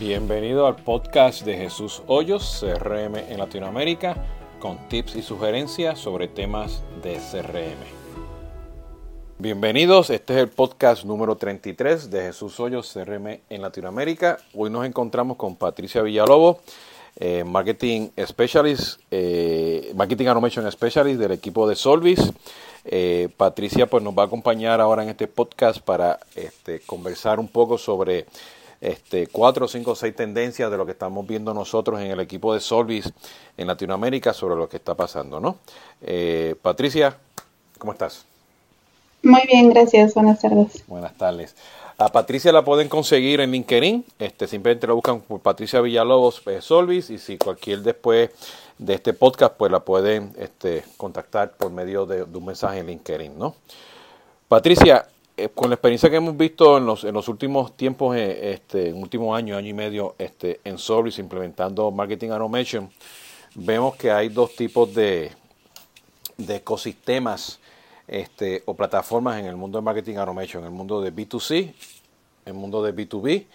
Bienvenido al podcast de Jesús Hoyos, CRM en Latinoamérica, con tips y sugerencias sobre temas de CRM. Bienvenidos, este es el podcast número 33 de Jesús Hoyos, CRM en Latinoamérica. Hoy nos encontramos con Patricia Villalobos, eh, Marketing Specialist, eh, Marketing Automation Specialist del equipo de Solvis. Eh, Patricia pues nos va a acompañar ahora en este podcast para este, conversar un poco sobre este, cuatro, cinco, seis tendencias de lo que estamos viendo nosotros en el equipo de Solvis en Latinoamérica sobre lo que está pasando, ¿no? Eh, Patricia, ¿cómo estás? Muy bien, gracias. Buenas tardes. Buenas tardes. A Patricia la pueden conseguir en LinkedIn. Este, simplemente la buscan por Patricia Villalobos eh, Solvis y si cualquier después de este podcast, pues la pueden este, contactar por medio de, de un mensaje en LinkedIn, ¿no? Patricia, eh, con la experiencia que hemos visto en los, en los últimos tiempos, eh, este, en último año, y medio, este, en Solvis implementando Marketing Automation, vemos que hay dos tipos de, ecosistemas este, o plataformas en el mundo de Marketing Automation, en el mundo de B2C, en el mundo de B2B,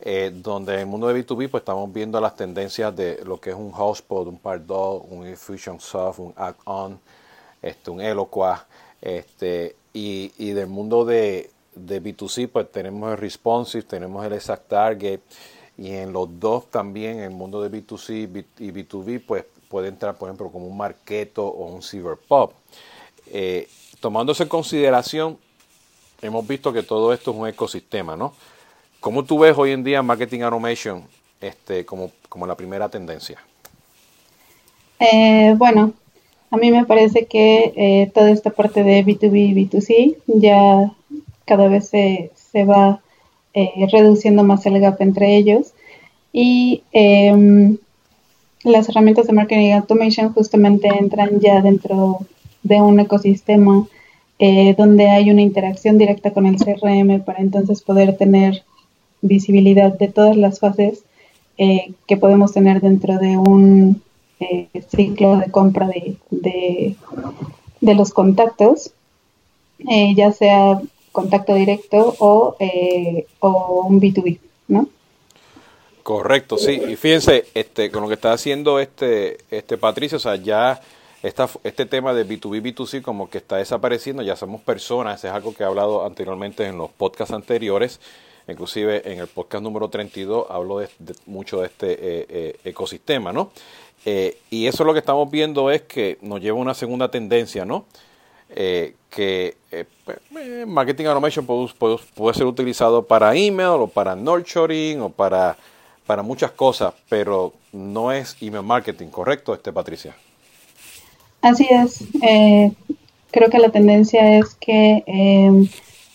eh, donde en el mundo de B2B pues estamos viendo las tendencias de lo que es un Hotspot, un Pardot, un Infusionsoft, un Add-on, este, un Eloqua, este, y, del mundo de, de, B2C, pues tenemos el responsive, tenemos el exact target, y en los dos también, en el mundo de B2C y B2B, pues puede entrar, por ejemplo, como un Marketo o un Cyberpop. Eh, tomándose en consideración, hemos visto que todo esto es un ecosistema, ¿no? ¿Cómo tú ves hoy en día Marketing Automation este, como, como la primera tendencia? Eh, bueno, a mí me parece que eh, toda esta parte de B2B y B2C ya cada vez se, va eh, reduciendo más el gap entre ellos. Y eh, las herramientas de marketing automation justamente entran ya dentro de un ecosistema eh, donde hay una interacción directa con el CRM para entonces poder tener visibilidad de todas las fases que podemos tener dentro de un eh, ciclo de compra de, de, los contactos, eh, ya sea contacto directo o, eh, o, un B2B, ¿no? Correcto, sí. Y fíjense, este, con lo que está haciendo este, este Patricio, o sea, ya esta, este tema de B2B, B2C como que está desapareciendo, ya somos personas, es algo que he hablado anteriormente en los podcasts anteriores, inclusive en el podcast número 32 hablo de, de mucho de este eh, eh, ecosistema, ¿no? Eh, y eso lo que estamos viendo es que nos lleva a una segunda tendencia, ¿no? Que pues, Marketing Automation puede, puede, puede, ser utilizado para email o para nurturing o para, para muchas cosas, pero no es email marketing, ¿correcto, este Patricia? Así es. creo que la tendencia es que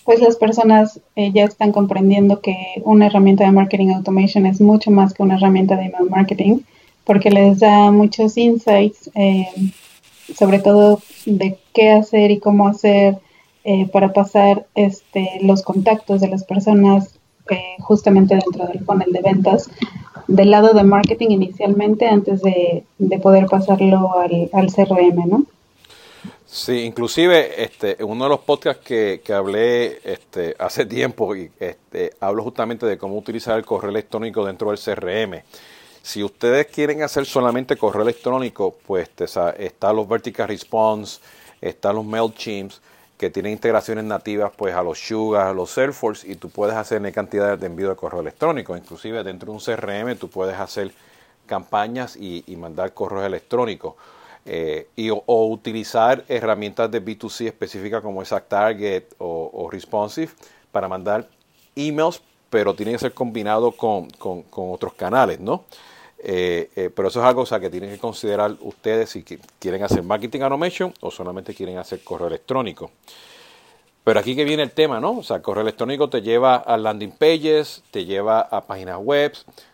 pues las personas ya están comprendiendo que una herramienta de marketing automation es mucho más que una herramienta de email marketing porque les da muchos insights, eh, sobre todo de qué hacer y cómo hacer eh, para pasar este, los contactos de las personas eh, justamente dentro del funnel de ventas, del lado de marketing inicialmente, antes de, de poder pasarlo al, al, CRM, ¿no? Sí, inclusive este, en uno de los podcasts que, que hablé este, hace tiempo, y, este, hablo justamente de cómo utilizar el correo electrónico dentro del CRM. Si ustedes quieren hacer solamente correo electrónico, pues está los Vertical Response, están los MailChimps, que tienen integraciones nativas pues a los Sugar, a los Salesforce, y tú puedes hacer cantidades de envío de correo electrónico. Inclusive dentro de un CRM tú puedes hacer campañas y, y mandar correos electrónicos. Eh, y, o, utilizar herramientas de B2C específicas como Exact Target o, Responsive para mandar emails, pero tiene que ser combinado con, con, otros canales, ¿no? Eh, eh, pero eso es algo que tienen que considerar ustedes si quieren hacer marketing automation o solamente quieren hacer correo electrónico. Pero aquí que viene el tema, ¿no? O sea, correo electrónico te lleva a landing pages, te lleva a páginas web,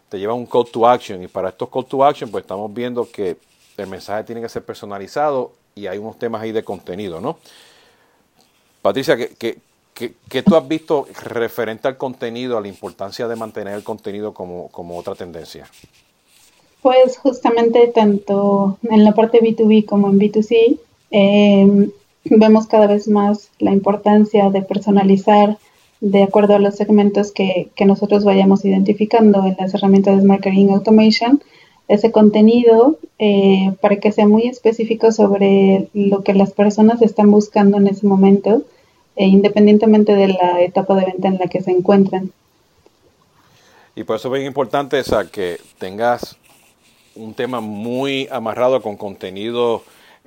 te lleva un call to action. Y para estos call to action, pues estamos viendo que el mensaje tiene que ser personalizado y hay unos temas ahí de contenido, ¿no? Patricia, ¿qué, qué, tú has visto referente al contenido, a la importancia de mantener el contenido como, otra tendencia? Pues justamente tanto en la parte B2B como en B2C eh, vemos cada vez más la importancia de personalizar de acuerdo a los segmentos que, nosotros vayamos identificando en las herramientas de Marketing Automation, ese contenido eh, para que sea muy específico sobre lo que las personas están buscando en ese momento, e independientemente de la etapa de venta en la que se encuentran. Y por eso es bien importante esa, que tengas un tema muy amarrado con contenido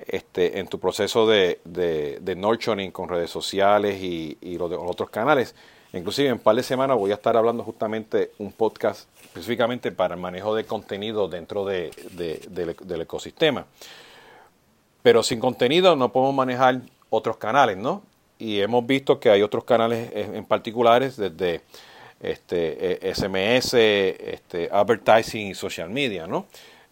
este, en tu proceso de, de, nurturing con redes sociales y, los, otros canales. Inclusive en un par de semanas voy a estar hablando justamente un podcast específicamente para el manejo de contenido dentro de, del ecosistema. Pero sin contenido no podemos manejar otros canales, ¿no? Y hemos visto que hay otros canales en particulares desde este, SMS, e, este, advertising y social media, ¿no?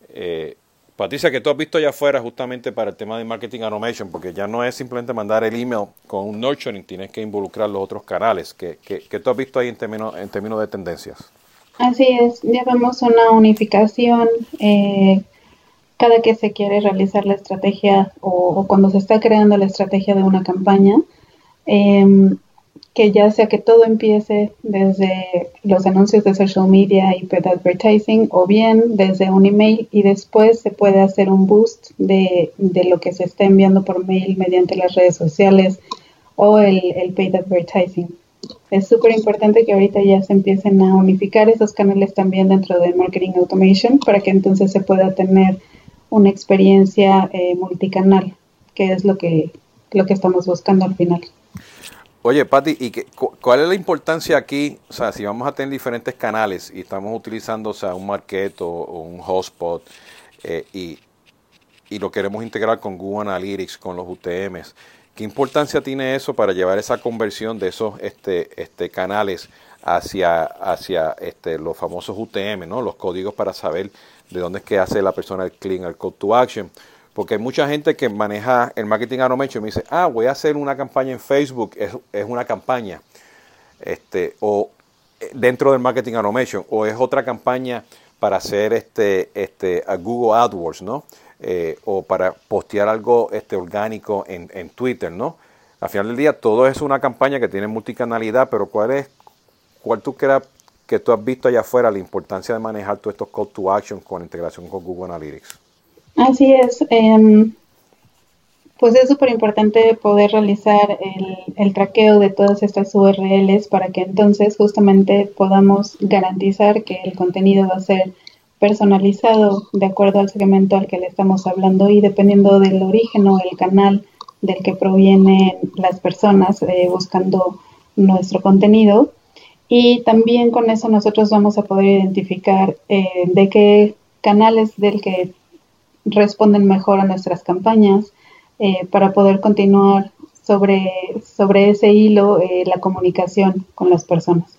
Eh, Patricia, que tú has visto allá afuera justamente para el tema de marketing automation, porque ya no es simplemente mandar el email con un nurturing, tienes que involucrar los otros canales. ¿Qué, tú has visto ahí en términos, en términos de tendencias? Así es, ya vemos una unificación. Eh, cada que se quiere realizar la estrategia o, cuando se está creando la estrategia de una campaña, eh, que ya sea que todo empiece desde los anuncios de social media y paid advertising o bien desde un email y después se puede hacer un boost de, lo que se está enviando por mail mediante las redes sociales o el, el paid advertising. Es súper importante que ahorita ya se empiecen a unificar esos canales también dentro de Marketing Automation para que entonces se pueda tener una experiencia eh, multicanal, que es lo que, lo que estamos buscando al final. Oye, Patti, ¿y qué, cuál es la importancia aquí? O sea, si vamos a tener diferentes canales y estamos utilizando o sea, un marketo o un hotspot eh, y, lo queremos integrar con Google Analytics, con los UTMs, ¿qué importancia tiene eso para llevar esa conversión de esos este, este, canales hacia, hacia este, los famosos UTM, ¿no? los códigos para saber de dónde es que hace la persona el click, el call to action? Porque hay mucha gente que maneja el marketing automation y me dice, ah, voy a hacer una campaña en Facebook, es, una campaña. Este, o eh, dentro del marketing automation, o es otra campaña para hacer este, este, a Google AdWords, ¿no? Eh, o para postear algo este, orgánico en, en Twitter, ¿no? Al final del día todo es una campaña que tiene multicanalidad, pero ¿cuál es, cuál tú creas que tú has visto allá afuera la importancia de manejar todos estos call to action con integración con Google Analytics? Así es. Em, pues es súper importante poder realizar el, traqueo de todas estas URLs para que entonces justamente podamos garantizar que el contenido va a ser personalizado de acuerdo al segmento al que le estamos hablando y dependiendo del origen o el canal del que provienen las personas eh, buscando nuestro contenido. Y también con eso nosotros vamos a poder identificar eh, de qué canales del que responden mejor a nuestras campañas eh, para poder continuar sobre, sobre ese hilo eh, la comunicación con las personas.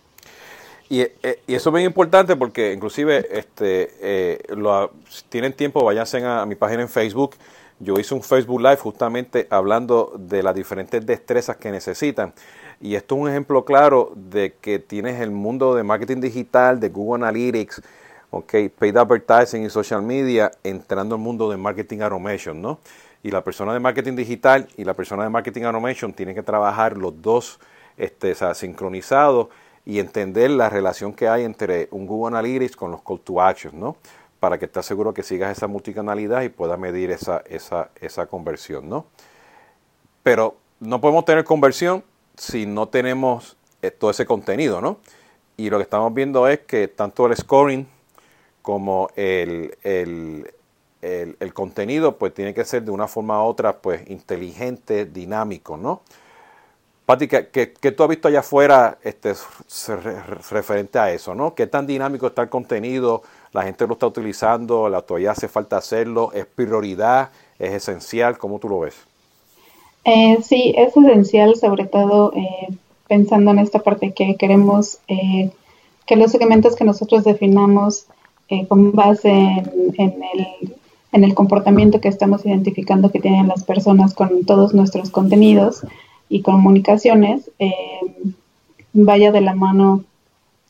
Y, eh, y, eso es bien importante porque inclusive este lo, si tienen tiempo váyanse a, mi página en Facebook. Yo hice un Facebook Live justamente hablando de las diferentes destrezas que necesitan. Y esto es un ejemplo claro de que tienes el mundo de marketing digital, de Google Analytics, ok, paid advertising y social media entrando al mundo de marketing automation, ¿no? Y la persona de marketing digital y la persona de marketing automation tienen que trabajar los dos este, sincronizados y entender la relación que hay entre un Google Analytics con los call to action, ¿no? Para que estés seguro que sigas esa multicanalidad y puedas medir esa, esa, esa conversión, ¿no? Pero no podemos tener conversión si no tenemos eh, todo ese contenido, ¿no? Y lo que estamos viendo es que tanto el scoring como el, el, contenido pues tiene que ser de una forma u otra pues inteligente, dinámico, ¿no? Pati, ¿qué, qué, tú has visto allá afuera este, referente a eso, ¿no? ¿Qué tan dinámico está el contenido? ¿La gente lo está utilizando? ¿La todavía hace falta hacerlo? ¿Es prioridad? ¿Es esencial? ¿Cómo tú lo ves? Eh, sí, es esencial, sobre todo eh, pensando en esta parte que queremos eh, que los segmentos que nosotros definamos eh, con base en, el, comportamiento que estamos identificando que tienen las personas con todos nuestros contenidos y comunicaciones, eh, vaya de la mano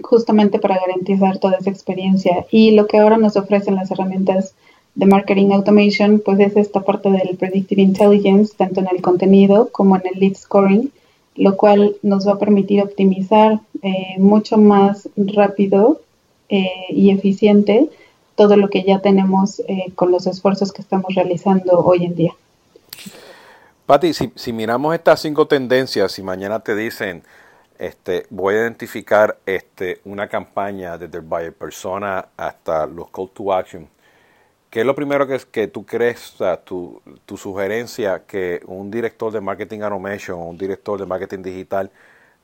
justamente para garantizar toda esa experiencia. Y lo que ahora nos ofrecen las herramientas de marketing automation, pues es esta parte del predictive intelligence, tanto en el contenido como en el lead scoring, lo cual nos va a permitir optimizar eh, mucho más rápido eh, y eficiente todo lo que ya tenemos eh, con los esfuerzos que estamos realizando hoy en día. Patti, si, si, miramos estas cinco tendencias y mañana te dicen, este, voy a identificar este, una campaña desde el buyer persona hasta los call to action, ¿qué es lo primero que, que tú crees, o sea, tu, tu sugerencia que un director de marketing automation o un director de marketing digital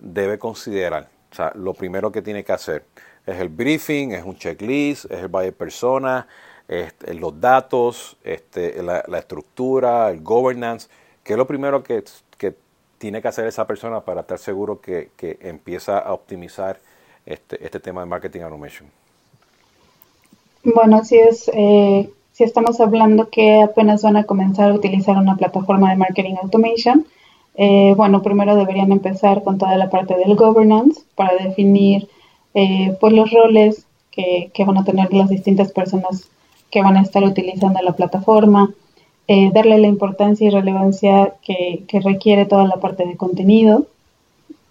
debe considerar? O sea, lo primero que tiene que hacer es el briefing, es un checklist, es el buyer persona, es, los datos, este, la, estructura, el governance ¿Qué es lo primero que, tiene que hacer esa persona para estar seguro que, empieza a optimizar este, este, tema de marketing automation? Bueno, si es eh, si estamos hablando que apenas van a comenzar a utilizar una plataforma de marketing automation, eh, bueno, primero deberían empezar con toda la parte del governance para definir eh, pues los roles que, que, van a tener las distintas personas que van a estar utilizando la plataforma, eh, darle la importancia y relevancia que, requiere toda la parte de contenido.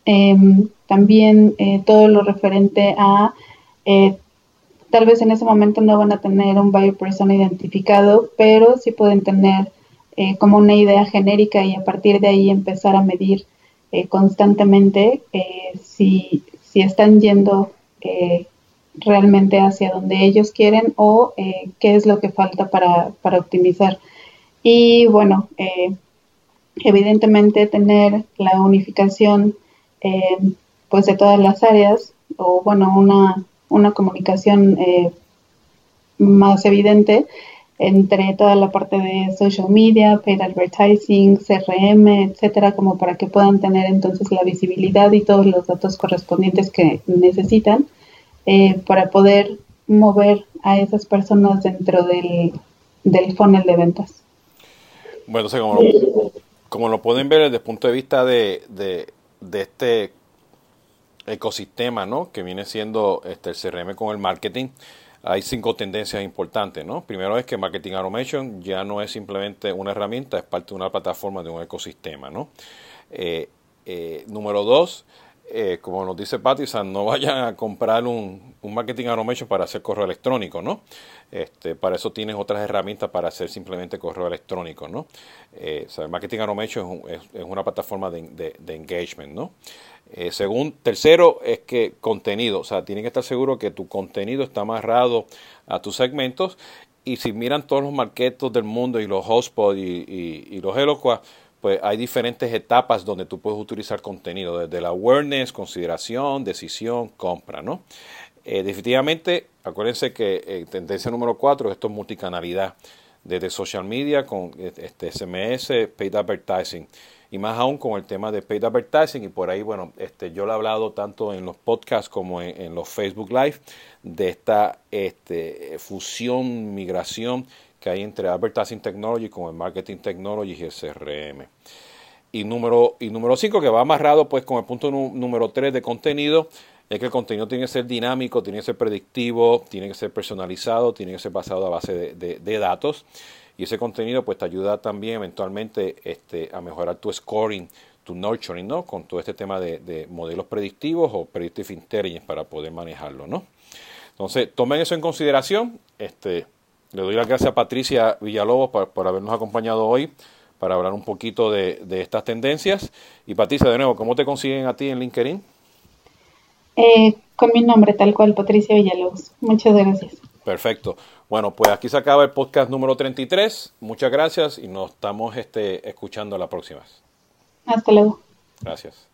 Em, también eh, todo lo referente a, eh, tal vez en ese momento no van a tener un buyer persona identificado, pero sí pueden tener como una idea genérica y a partir de ahí empezar a medir constantemente si, si, están yendo realmente hacia donde ellos quieren o qué es lo que falta para, para optimizar. Y bueno, eh, evidentemente tener la unificación eh, pues de todas las áreas o bueno, una, una comunicación eh, más evidente entre toda la parte de social media, paid advertising, CRM, etcétera, como para que puedan tener entonces la visibilidad y todos los datos correspondientes que necesitan para poder mover a esas personas dentro del, del funnel de ventas. Bueno, entonces, como lo, como lo pueden ver desde el punto de vista de, de, este ecosistema, ¿no? Que viene siendo este, el CRM con el marketing, hay cinco tendencias importantes, ¿no? Primero es que Marketing Automation ya no es simplemente una herramienta, es parte de una plataforma de un ecosistema, ¿no? Eh, eh, número dos, eh, como nos dice Patty, no vayan a comprar un, un, marketing automation para hacer correo electrónico, ¿no? Este, para eso tienes otras herramientas para hacer simplemente correo electrónico, ¿no? Eh, el marketing automation es, es, una plataforma de, de, engagement, ¿no? Eh, según, tercero es que contenido, o sea, tienen que estar seguros que tu contenido está amarrado a tus segmentos y si miran todos los marketos del mundo y los hotspots y, y, y los Eloqua, pues hay diferentes etapas donde tú puedes utilizar contenido, desde la awareness, consideración, decisión, compra, ¿no? Eh, definitivamente, acuérdense que eh, tendencia número cuatro, esto es multicanalidad, desde social media con este SMS, paid advertising, y más aún con el tema de paid advertising, y por ahí, bueno, este, yo lo he hablado tanto en los podcasts como en, los Facebook Live, de esta este, fusión, migración que hay entre Advertising Technology con el Marketing Technology y el CRM. Y número, y número que va amarrado pues con el punto número tres de contenido, es que el contenido tiene que ser dinámico, tiene que ser predictivo, tiene que ser personalizado, tiene que ser basado a base de, datos. Y ese contenido pues te ayuda también eventualmente este, a mejorar tu scoring, tu nurturing, ¿no? Con todo este tema de, de, modelos predictivos o predictive intelligence para poder manejarlo, ¿no? Entonces, tomen eso en consideración. Este, le doy las gracias a Patricia Villalobos por, habernos acompañado hoy para hablar un poquito de, estas tendencias. Y Patricia, de nuevo, ¿cómo te consiguen a ti en LinkedIn? Eh, con mi nombre, tal cual, Patricia Villalobos. Muchas gracias. Perfecto. Bueno, pues aquí se acaba el podcast número 33. Muchas gracias y nos estamos este, escuchando la próxima. Hasta luego. Gracias.